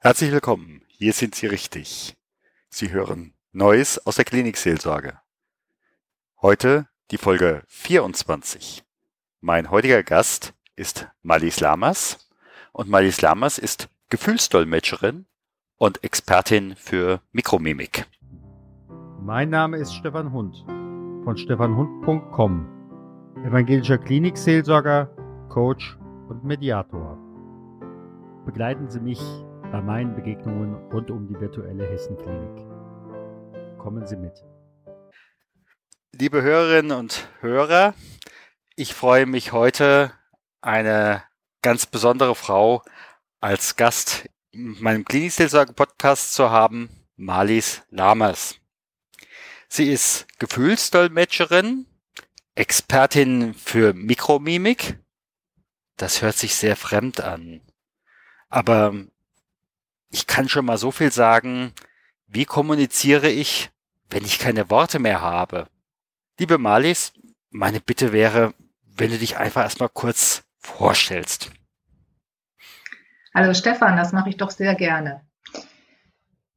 Herzlich willkommen. Hier sind Sie richtig. Sie hören Neues aus der Klinikseelsorge. Heute die Folge 24. Mein heutiger Gast ist Malis Lamas und Malis Lamas ist Gefühlsdolmetscherin und Expertin für Mikromimik. Mein Name ist Stefan Hund von stefanhund.com, evangelischer Klinikseelsorger, Coach und Mediator. Begleiten Sie mich bei meinen Begegnungen rund um die virtuelle Hessenklinik. Kommen Sie mit. Liebe Hörerinnen und Hörer, ich freue mich heute, eine ganz besondere Frau als Gast in meinem Klinikseelsorge-Podcast zu haben, Malis Lamas. Sie ist Gefühlsdolmetscherin, Expertin für Mikromimik. Das hört sich sehr fremd an. Aber ich kann schon mal so viel sagen, wie kommuniziere ich, wenn ich keine Worte mehr habe? Liebe Malis, meine Bitte wäre, wenn du dich einfach erstmal kurz vorstellst. Hallo Stefan, das mache ich doch sehr gerne.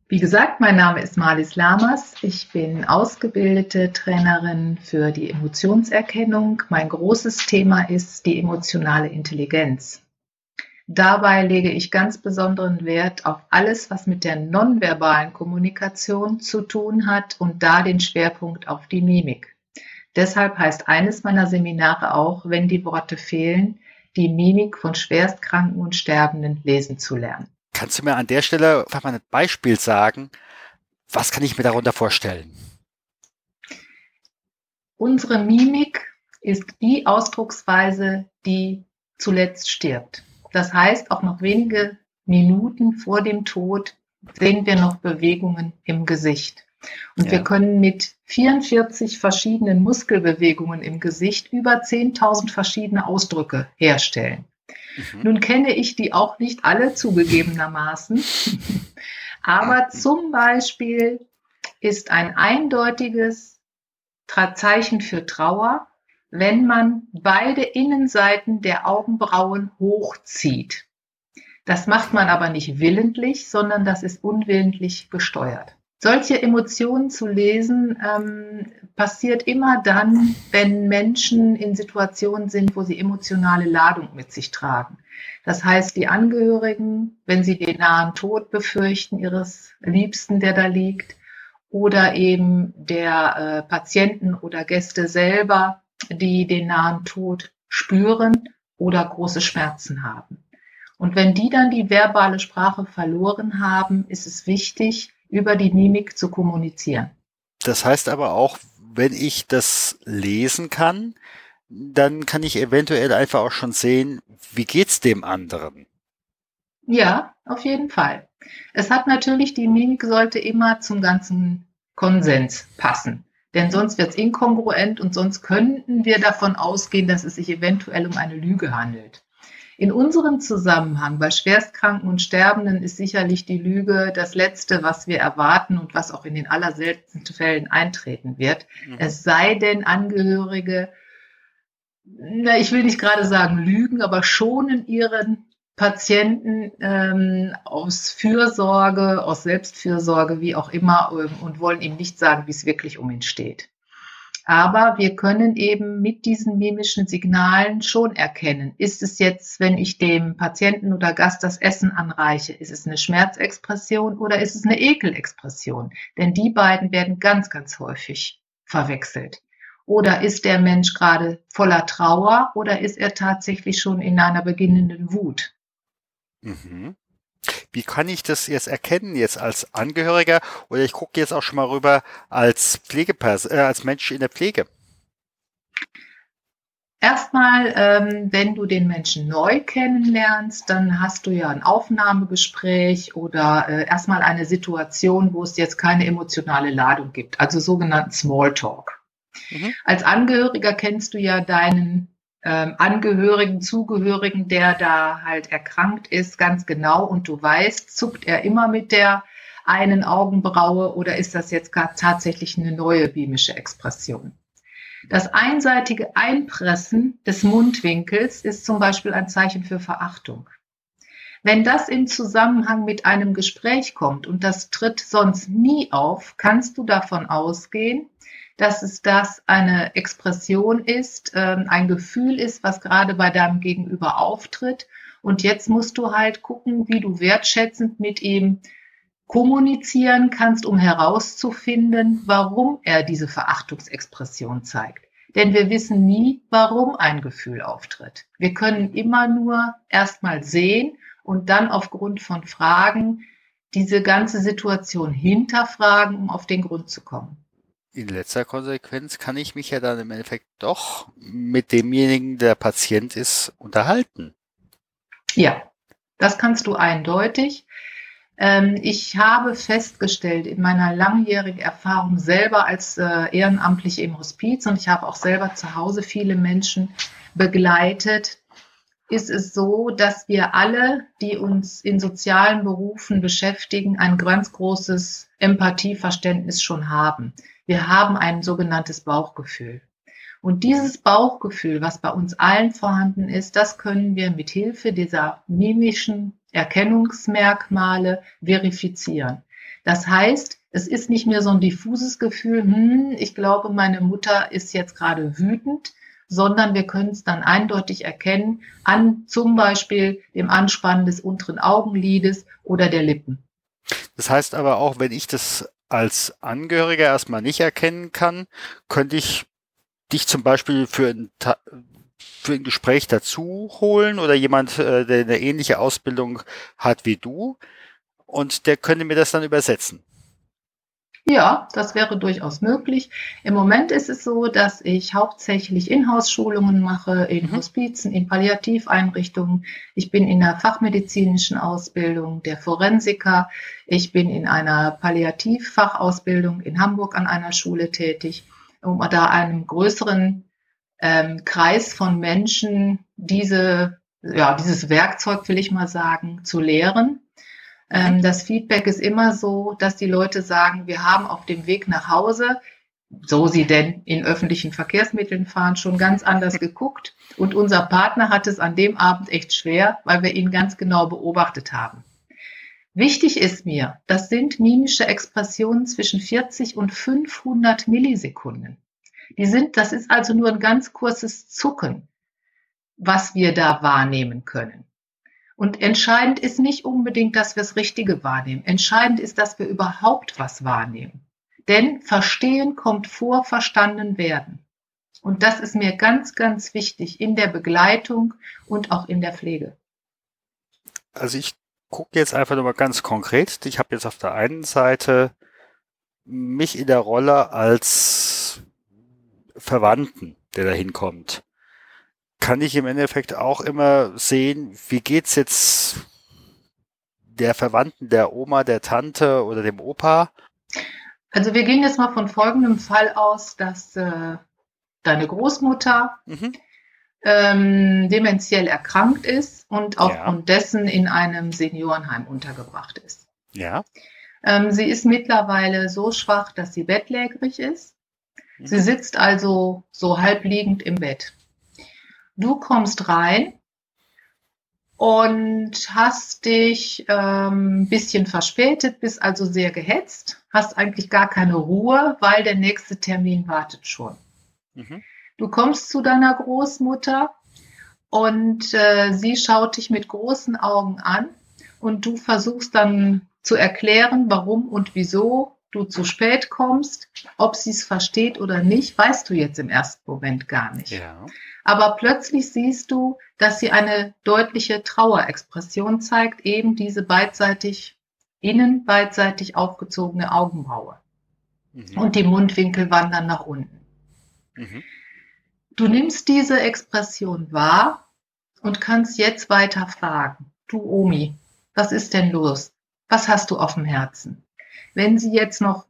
Wie gesagt, mein Name ist Marlies Lamas. Ich bin ausgebildete Trainerin für die Emotionserkennung. Mein großes Thema ist die emotionale Intelligenz. Dabei lege ich ganz besonderen Wert auf alles, was mit der nonverbalen Kommunikation zu tun hat und da den Schwerpunkt auf die Mimik. Deshalb heißt eines meiner Seminare auch, wenn die Worte fehlen, die Mimik von Schwerstkranken und Sterbenden lesen zu lernen. Kannst du mir an der Stelle einfach mal ein Beispiel sagen? Was kann ich mir darunter vorstellen? Unsere Mimik ist die Ausdrucksweise, die zuletzt stirbt. Das heißt, auch noch wenige Minuten vor dem Tod sehen wir noch Bewegungen im Gesicht. Und ja. wir können mit 44 verschiedenen Muskelbewegungen im Gesicht über 10.000 verschiedene Ausdrücke herstellen. Mhm. Nun kenne ich die auch nicht alle zugegebenermaßen, aber zum Beispiel ist ein eindeutiges Zeichen für Trauer wenn man beide Innenseiten der Augenbrauen hochzieht. Das macht man aber nicht willentlich, sondern das ist unwillentlich gesteuert. Solche Emotionen zu lesen ähm, passiert immer dann, wenn Menschen in Situationen sind, wo sie emotionale Ladung mit sich tragen. Das heißt, die Angehörigen, wenn sie den nahen Tod befürchten ihres Liebsten, der da liegt, oder eben der äh, Patienten oder Gäste selber, die den nahen Tod spüren oder große Schmerzen haben. Und wenn die dann die verbale Sprache verloren haben, ist es wichtig, über die Mimik zu kommunizieren. Das heißt aber auch, wenn ich das lesen kann, dann kann ich eventuell einfach auch schon sehen, wie geht's dem anderen. Ja, auf jeden Fall. Es hat natürlich, die Mimik sollte immer zum ganzen Konsens passen. Denn sonst wird es inkongruent und sonst könnten wir davon ausgehen, dass es sich eventuell um eine Lüge handelt. In unserem Zusammenhang bei Schwerstkranken und Sterbenden ist sicherlich die Lüge das Letzte, was wir erwarten und was auch in den allerseltensten Fällen eintreten wird. Mhm. Es sei denn, Angehörige, na, ich will nicht gerade sagen lügen, aber schonen ihren Patienten ähm, aus Fürsorge, aus Selbstfürsorge, wie auch immer, ähm, und wollen ihm nicht sagen, wie es wirklich um ihn steht. Aber wir können eben mit diesen mimischen Signalen schon erkennen, ist es jetzt, wenn ich dem Patienten oder Gast das Essen anreiche, ist es eine Schmerzexpression oder ist es eine Ekelexpression? Denn die beiden werden ganz, ganz häufig verwechselt. Oder ist der Mensch gerade voller Trauer oder ist er tatsächlich schon in einer beginnenden Wut? Mhm. Wie kann ich das jetzt erkennen, jetzt als Angehöriger oder ich gucke jetzt auch schon mal rüber als Pflegeperson, äh, als Mensch in der Pflege? Erstmal, ähm, wenn du den Menschen neu kennenlernst, dann hast du ja ein Aufnahmegespräch oder äh, erstmal eine Situation, wo es jetzt keine emotionale Ladung gibt, also sogenannten Smalltalk. Mhm. Als Angehöriger kennst du ja deinen ähm, Angehörigen, Zugehörigen, der da halt erkrankt ist, ganz genau und du weißt, zuckt er immer mit der einen Augenbraue oder ist das jetzt tatsächlich eine neue bimische Expression? Das einseitige Einpressen des Mundwinkels ist zum Beispiel ein Zeichen für Verachtung. Wenn das im Zusammenhang mit einem Gespräch kommt und das tritt sonst nie auf, kannst du davon ausgehen, dass es das eine Expression ist, ähm, ein Gefühl ist, was gerade bei deinem Gegenüber auftritt. Und jetzt musst du halt gucken, wie du wertschätzend mit ihm kommunizieren kannst, um herauszufinden, warum er diese Verachtungsexpression zeigt. Denn wir wissen nie, warum ein Gefühl auftritt. Wir können immer nur erstmal sehen und dann aufgrund von Fragen diese ganze Situation hinterfragen, um auf den Grund zu kommen. In letzter Konsequenz kann ich mich ja dann im Endeffekt doch mit demjenigen, der Patient ist, unterhalten. Ja, das kannst du eindeutig. Ähm, ich habe festgestellt in meiner langjährigen Erfahrung selber als äh, Ehrenamtliche im Hospiz und ich habe auch selber zu Hause viele Menschen begleitet, ist es so, dass wir alle, die uns in sozialen Berufen beschäftigen, ein ganz großes Empathieverständnis schon haben. Wir haben ein sogenanntes Bauchgefühl. Und dieses Bauchgefühl, was bei uns allen vorhanden ist, das können wir mit Hilfe dieser mimischen Erkennungsmerkmale verifizieren. Das heißt, es ist nicht mehr so ein diffuses Gefühl, hm, ich glaube, meine Mutter ist jetzt gerade wütend, sondern wir können es dann eindeutig erkennen an zum Beispiel dem Anspannen des unteren Augenlides oder der Lippen. Das heißt aber auch, wenn ich das als Angehöriger erstmal nicht erkennen kann, könnte ich dich zum Beispiel für ein, für ein Gespräch dazu holen oder jemand, äh, der eine ähnliche Ausbildung hat wie du und der könnte mir das dann übersetzen. Ja, das wäre durchaus möglich. Im Moment ist es so, dass ich hauptsächlich Inhouse-Schulungen mache in mhm. Hospizen, in Palliativeinrichtungen. Ich bin in der fachmedizinischen Ausbildung der Forensiker. Ich bin in einer Palliativfachausbildung in Hamburg an einer Schule tätig, um da einem größeren ähm, Kreis von Menschen diese, ja, dieses Werkzeug, will ich mal sagen, zu lehren. Ähm, das Feedback ist immer so, dass die Leute sagen, wir haben auf dem Weg nach Hause, so sie denn in öffentlichen Verkehrsmitteln fahren, schon ganz anders geguckt. Und unser Partner hat es an dem Abend echt schwer, weil wir ihn ganz genau beobachtet haben. Wichtig ist mir, das sind mimische Expressionen zwischen 40 und 500 Millisekunden. Die sind, das ist also nur ein ganz kurzes Zucken, was wir da wahrnehmen können. Und entscheidend ist nicht unbedingt, dass wir das Richtige wahrnehmen. Entscheidend ist, dass wir überhaupt was wahrnehmen. Denn Verstehen kommt vor Verstanden werden. Und das ist mir ganz, ganz wichtig in der Begleitung und auch in der Pflege. Also ich gucke jetzt einfach nur mal ganz konkret. Ich habe jetzt auf der einen Seite mich in der Rolle als Verwandten, der da hinkommt kann ich im Endeffekt auch immer sehen, wie geht's jetzt der Verwandten, der Oma, der Tante oder dem Opa? Also wir gehen jetzt mal von folgendem Fall aus, dass äh, deine Großmutter mhm. ähm, dementiell erkrankt ist und aufgrund ja. dessen in einem Seniorenheim untergebracht ist. Ja. Ähm, sie ist mittlerweile so schwach, dass sie bettlägerig ist. Mhm. Sie sitzt also so halb liegend im Bett. Du kommst rein und hast dich ein ähm, bisschen verspätet, bist also sehr gehetzt, hast eigentlich gar keine Ruhe, weil der nächste Termin wartet schon. Mhm. Du kommst zu deiner Großmutter und äh, sie schaut dich mit großen Augen an und du versuchst dann zu erklären, warum und wieso du zu spät kommst. Ob sie es versteht oder nicht, weißt du jetzt im ersten Moment gar nicht. Ja. Aber plötzlich siehst du, dass sie eine deutliche Trauerexpression zeigt, eben diese beidseitig, innen beidseitig aufgezogene Augenbraue. Mhm. Und die Mundwinkel wandern nach unten. Mhm. Du nimmst diese Expression wahr und kannst jetzt weiter fragen. Du Omi, was ist denn los? Was hast du auf dem Herzen? Wenn sie jetzt noch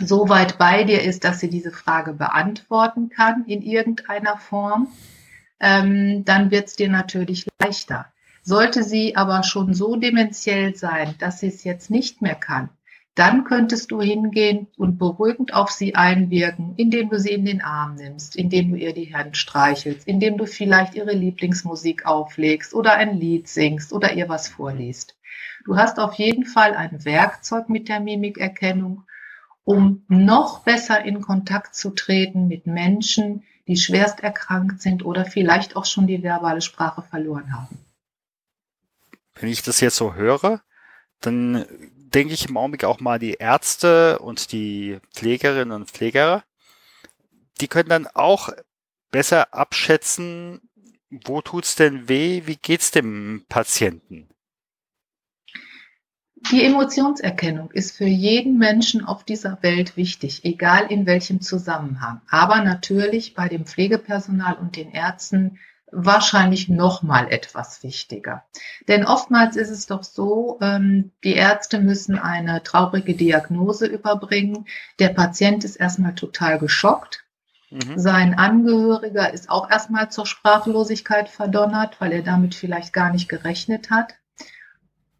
so weit bei dir ist, dass sie diese Frage beantworten kann in irgendeiner Form, ähm, dann wird es dir natürlich leichter. Sollte sie aber schon so dementiell sein, dass sie es jetzt nicht mehr kann, dann könntest du hingehen und beruhigend auf sie einwirken, indem du sie in den Arm nimmst, indem du ihr die Hand streichelst, indem du vielleicht ihre Lieblingsmusik auflegst oder ein Lied singst oder ihr was vorliest. Du hast auf jeden Fall ein Werkzeug mit der Mimikerkennung, um noch besser in Kontakt zu treten mit Menschen, die schwerst erkrankt sind oder vielleicht auch schon die verbale Sprache verloren haben. Wenn ich das jetzt so höre, dann denke ich im Augenblick auch mal die Ärzte und die Pflegerinnen und Pfleger, die können dann auch besser abschätzen, wo tut's denn weh, wie geht's dem Patienten? Die Emotionserkennung ist für jeden Menschen auf dieser Welt wichtig, egal in welchem Zusammenhang. Aber natürlich bei dem Pflegepersonal und den Ärzten wahrscheinlich noch mal etwas wichtiger. Denn oftmals ist es doch so, ähm, die Ärzte müssen eine traurige Diagnose überbringen. Der Patient ist erstmal total geschockt. Mhm. Sein Angehöriger ist auch erstmal zur Sprachlosigkeit verdonnert, weil er damit vielleicht gar nicht gerechnet hat.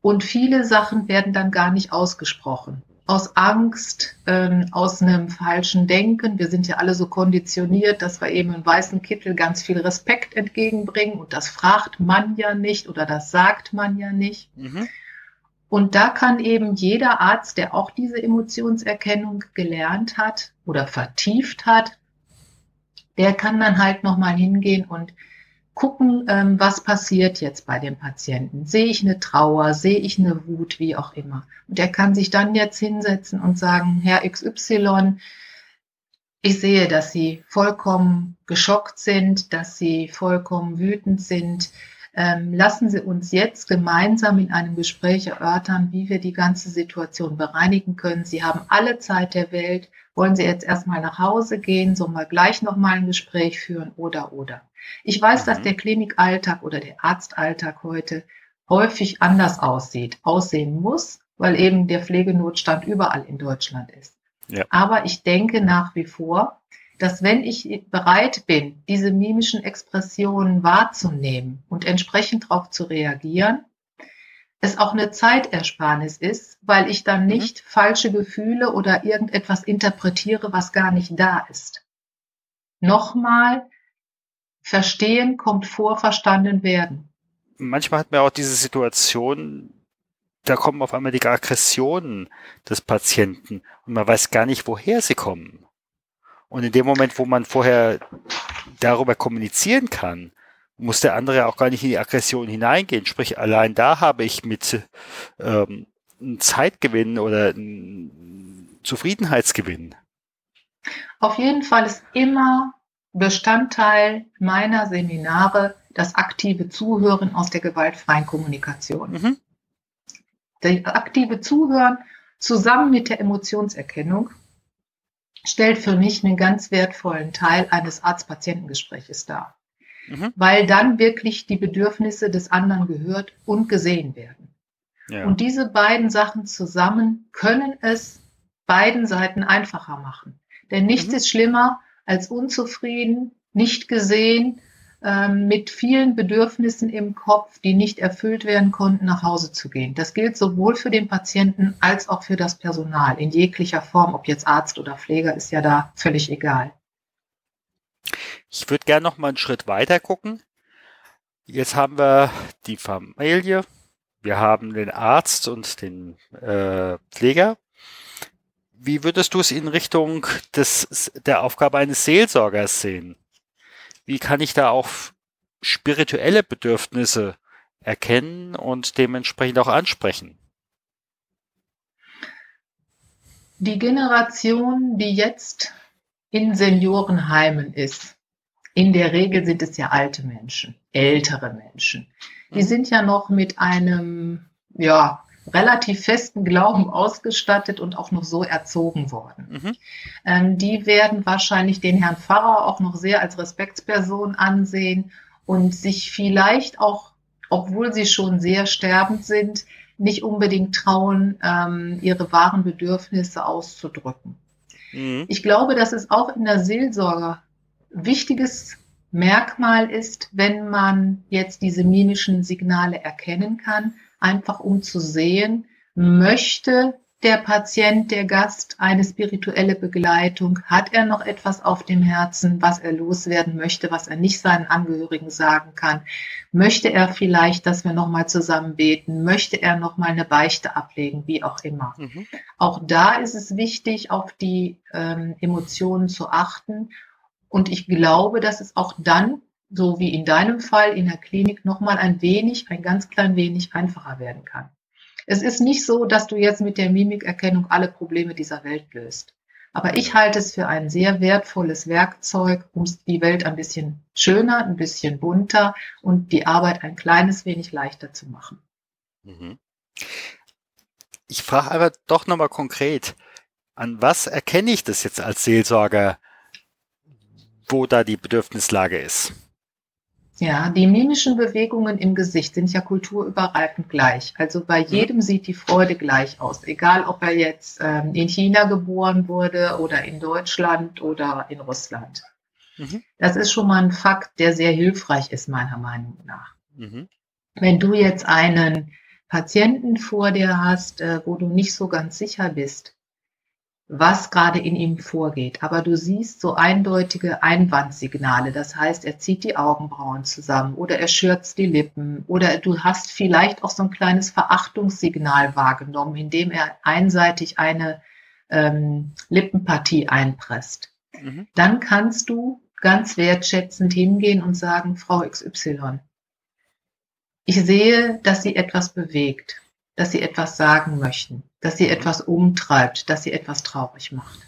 Und viele Sachen werden dann gar nicht ausgesprochen. Aus Angst, ähm, aus einem falschen Denken. Wir sind ja alle so konditioniert, dass wir eben im weißen Kittel ganz viel Respekt entgegenbringen. Und das fragt man ja nicht oder das sagt man ja nicht. Mhm. Und da kann eben jeder Arzt, der auch diese Emotionserkennung gelernt hat oder vertieft hat, der kann dann halt nochmal hingehen und gucken, ähm, was passiert jetzt bei dem Patienten. Sehe ich eine Trauer, sehe ich eine Wut, wie auch immer. Und er kann sich dann jetzt hinsetzen und sagen, Herr XY, ich sehe, dass Sie vollkommen geschockt sind, dass Sie vollkommen wütend sind. Ähm, lassen Sie uns jetzt gemeinsam in einem Gespräch erörtern, wie wir die ganze Situation bereinigen können. Sie haben alle Zeit der Welt. Wollen Sie jetzt erstmal nach Hause gehen? Sollen wir gleich nochmal ein Gespräch führen? Oder, oder. Ich weiß, mhm. dass der Klinikalltag oder der Arztalltag heute häufig anders aussieht, aussehen muss, weil eben der Pflegenotstand überall in Deutschland ist. Ja. Aber ich denke nach wie vor, dass wenn ich bereit bin, diese mimischen Expressionen wahrzunehmen und entsprechend darauf zu reagieren, es auch eine Zeitersparnis ist, weil ich dann mhm. nicht mhm. falsche Gefühle oder irgendetwas interpretiere, was gar nicht da ist. Nochmal, Verstehen kommt vor verstanden werden. Manchmal hat man auch diese Situation, da kommen auf einmal die Aggressionen des Patienten und man weiß gar nicht, woher sie kommen. Und in dem Moment, wo man vorher darüber kommunizieren kann, muss der andere auch gar nicht in die Aggression hineingehen. Sprich, allein da habe ich mit ähm, einem Zeitgewinn oder einem Zufriedenheitsgewinn. Auf jeden Fall ist immer Bestandteil meiner Seminare das aktive Zuhören aus der gewaltfreien Kommunikation. Mhm. Das aktive Zuhören zusammen mit der Emotionserkennung stellt für mich einen ganz wertvollen Teil eines Arzt-Patientengespräches dar, mhm. weil dann wirklich die Bedürfnisse des anderen gehört und gesehen werden. Ja. Und diese beiden Sachen zusammen können es beiden Seiten einfacher machen. Denn nichts mhm. ist schlimmer, als unzufrieden, nicht gesehen, ähm, mit vielen Bedürfnissen im Kopf, die nicht erfüllt werden konnten, nach Hause zu gehen. Das gilt sowohl für den Patienten als auch für das Personal in jeglicher Form, ob jetzt Arzt oder Pfleger, ist ja da völlig egal. Ich würde gerne noch mal einen Schritt weiter gucken. Jetzt haben wir die Familie, wir haben den Arzt und den äh, Pfleger wie würdest du es in Richtung des, der Aufgabe eines Seelsorgers sehen? Wie kann ich da auch spirituelle Bedürfnisse erkennen und dementsprechend auch ansprechen? Die Generation, die jetzt in Seniorenheimen ist, in der Regel sind es ja alte Menschen, ältere Menschen. Die mhm. sind ja noch mit einem, ja, relativ festen Glauben ausgestattet und auch noch so erzogen worden. Mhm. Ähm, die werden wahrscheinlich den Herrn Pfarrer auch noch sehr als Respektsperson ansehen und sich vielleicht auch, obwohl sie schon sehr sterbend sind, nicht unbedingt trauen, ähm, ihre wahren Bedürfnisse auszudrücken. Mhm. Ich glaube, dass es auch in der Seelsorge wichtiges Merkmal ist, wenn man jetzt diese mimischen Signale erkennen kann, einfach um zu sehen, möchte der Patient, der Gast eine spirituelle Begleitung? Hat er noch etwas auf dem Herzen, was er loswerden möchte, was er nicht seinen Angehörigen sagen kann? Möchte er vielleicht, dass wir nochmal zusammen beten? Möchte er nochmal eine Beichte ablegen, wie auch immer? Mhm. Auch da ist es wichtig, auf die ähm, Emotionen zu achten. Und ich glaube, dass es auch dann, so wie in deinem Fall in der Klinik, nochmal ein wenig, ein ganz klein wenig einfacher werden kann. Es ist nicht so, dass du jetzt mit der Mimikerkennung alle Probleme dieser Welt löst. Aber ich halte es für ein sehr wertvolles Werkzeug, um die Welt ein bisschen schöner, ein bisschen bunter und die Arbeit ein kleines wenig leichter zu machen. Mhm. Ich frage aber doch nochmal konkret, an was erkenne ich das jetzt als Seelsorger, wo da die Bedürfnislage ist? Ja, die mimischen Bewegungen im Gesicht sind ja kulturübergreifend gleich. Also bei mhm. jedem sieht die Freude gleich aus, egal ob er jetzt ähm, in China geboren wurde oder in Deutschland oder in Russland. Mhm. Das ist schon mal ein Fakt, der sehr hilfreich ist, meiner Meinung nach. Mhm. Wenn du jetzt einen Patienten vor dir hast, äh, wo du nicht so ganz sicher bist, was gerade in ihm vorgeht. Aber du siehst so eindeutige Einwandsignale. Das heißt, er zieht die Augenbrauen zusammen oder er schürzt die Lippen oder du hast vielleicht auch so ein kleines Verachtungssignal wahrgenommen, indem er einseitig eine ähm, Lippenpartie einpresst. Mhm. Dann kannst du ganz wertschätzend hingehen und sagen, Frau XY, ich sehe, dass sie etwas bewegt dass sie etwas sagen möchten, dass sie etwas umtreibt, dass sie etwas traurig macht.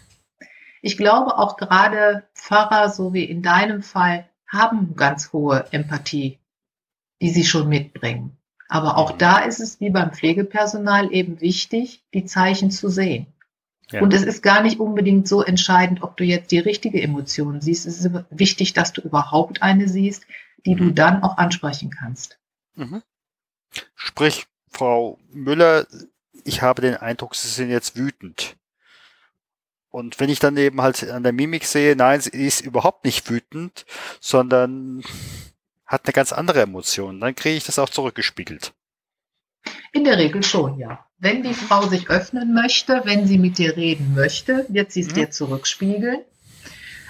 Ich glaube auch gerade Pfarrer, so wie in deinem Fall, haben ganz hohe Empathie, die sie schon mitbringen. Aber auch da ist es wie beim Pflegepersonal eben wichtig, die Zeichen zu sehen. Ja. Und es ist gar nicht unbedingt so entscheidend, ob du jetzt die richtige Emotion siehst. Es ist wichtig, dass du überhaupt eine siehst, die du mhm. dann auch ansprechen kannst. Mhm. Sprich, Frau Müller, ich habe den Eindruck, Sie sind jetzt wütend. Und wenn ich dann eben halt an der Mimik sehe, nein, sie ist überhaupt nicht wütend, sondern hat eine ganz andere Emotion, dann kriege ich das auch zurückgespiegelt. In der Regel schon, ja. Wenn die Frau sich öffnen möchte, wenn sie mit dir reden möchte, wird sie es mhm. dir zurückspiegeln.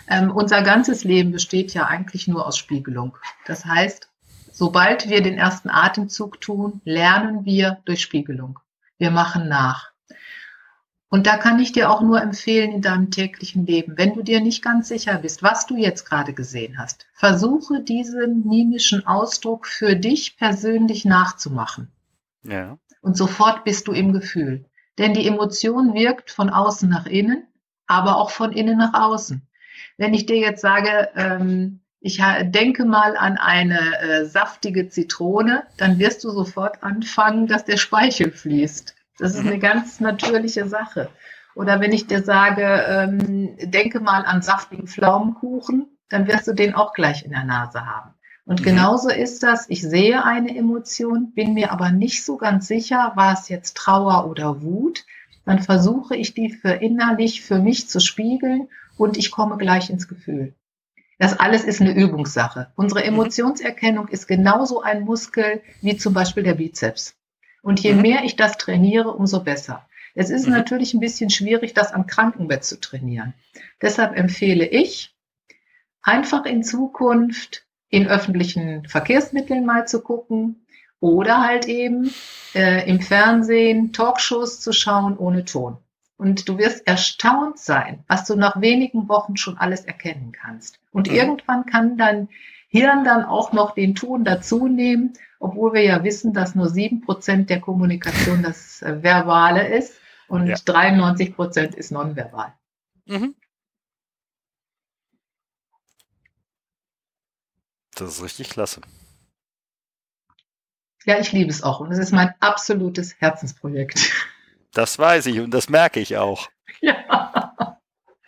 Ähm, unser ganzes Leben besteht ja eigentlich nur aus Spiegelung. Das heißt, Sobald wir den ersten Atemzug tun, lernen wir durch Spiegelung. Wir machen nach. Und da kann ich dir auch nur empfehlen in deinem täglichen Leben, wenn du dir nicht ganz sicher bist, was du jetzt gerade gesehen hast, versuche diesen mimischen Ausdruck für dich persönlich nachzumachen. Ja. Und sofort bist du im Gefühl. Denn die Emotion wirkt von außen nach innen, aber auch von innen nach außen. Wenn ich dir jetzt sage, ähm, ich denke mal an eine äh, saftige Zitrone, dann wirst du sofort anfangen, dass der Speichel fließt. Das ist eine mhm. ganz natürliche Sache. Oder wenn ich dir sage, ähm, denke mal an saftigen Pflaumenkuchen, dann wirst du den auch gleich in der Nase haben. Und mhm. genauso ist das, ich sehe eine Emotion, bin mir aber nicht so ganz sicher, war es jetzt Trauer oder Wut, dann versuche ich die für innerlich für mich zu spiegeln und ich komme gleich ins Gefühl. Das alles ist eine Übungssache. Unsere mhm. Emotionserkennung ist genauso ein Muskel wie zum Beispiel der Bizeps. Und je mhm. mehr ich das trainiere, umso besser. Es ist mhm. natürlich ein bisschen schwierig, das am Krankenbett zu trainieren. Deshalb empfehle ich, einfach in Zukunft in öffentlichen Verkehrsmitteln mal zu gucken oder halt eben äh, im Fernsehen Talkshows zu schauen ohne Ton. Und du wirst erstaunt sein, was du nach wenigen Wochen schon alles erkennen kannst. Und mhm. irgendwann kann dein Hirn dann auch noch den Ton dazu nehmen, obwohl wir ja wissen, dass nur sieben Prozent der Kommunikation das äh, Verbale ist und ja. 93 Prozent ist nonverbal. Mhm. Das ist richtig klasse. Ja, ich liebe es auch und es ist mein absolutes Herzensprojekt. Das weiß ich und das merke ich auch. Ja.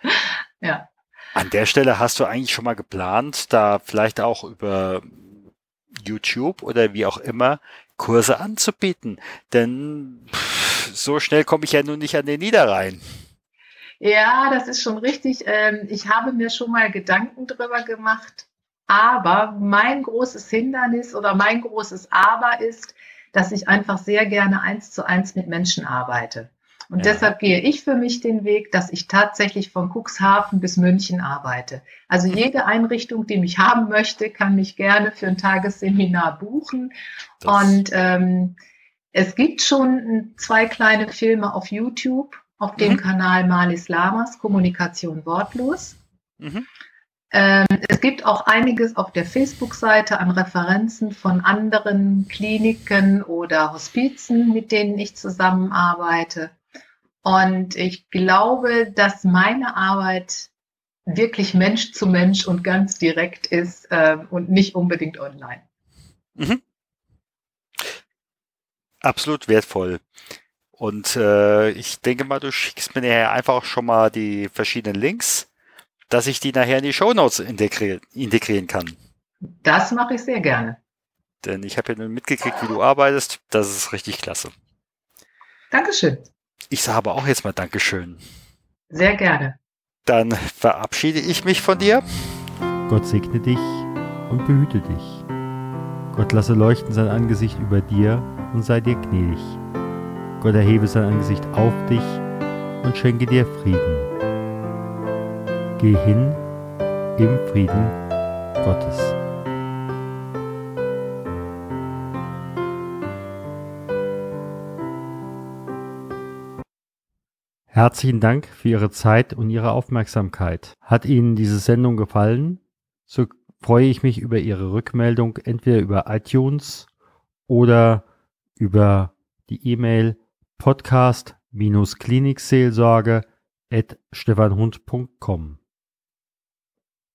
ja. An der Stelle hast du eigentlich schon mal geplant, da vielleicht auch über YouTube oder wie auch immer Kurse anzubieten. Denn so schnell komme ich ja nun nicht an den Niederrhein. Ja, das ist schon richtig. Ähm, ich habe mir schon mal Gedanken drüber gemacht. Aber mein großes Hindernis oder mein großes Aber ist, dass ich einfach sehr gerne eins zu eins mit Menschen arbeite. Und Ja. deshalb gehe ich für mich den Weg, dass ich tatsächlich von Cuxhaven bis München arbeite. Also jede Einrichtung, die mich haben möchte, kann mich gerne für ein Tagesseminar buchen. Das- Und ähm, es gibt schon zwei kleine Filme auf YouTube, auf dem Mhm. Kanal Malis Lamas, Kommunikation wortlos. Mhm. Ähm, es gibt auch einiges auf der Facebook-Seite an Referenzen von anderen Kliniken oder Hospizen, mit denen ich zusammenarbeite. Und ich glaube, dass meine Arbeit wirklich Mensch zu Mensch und ganz direkt ist äh, und nicht unbedingt online. Absolut wertvoll. Und äh, ich denke mal, du schickst mir einfach schon mal die verschiedenen Links, dass ich die nachher in die Shownotes integrieren, integrieren kann. Das mache ich sehr gerne. Denn ich habe ja nun mitgekriegt, wie du arbeitest. Das ist richtig klasse. Dankeschön. Ich sage aber auch jetzt mal Dankeschön. Sehr gerne. Dann verabschiede ich mich von dir. Gott segne dich und behüte dich. Gott lasse leuchten sein Angesicht über dir und sei dir gnädig. Gott erhebe sein Angesicht auf dich und schenke dir Frieden. Geh hin im Frieden Gottes. Herzlichen Dank für Ihre Zeit und Ihre Aufmerksamkeit. Hat Ihnen diese Sendung gefallen? So freue ich mich über Ihre Rückmeldung entweder über iTunes oder über die E-Mail podcast-klinikseelsorge at stefanhund.com.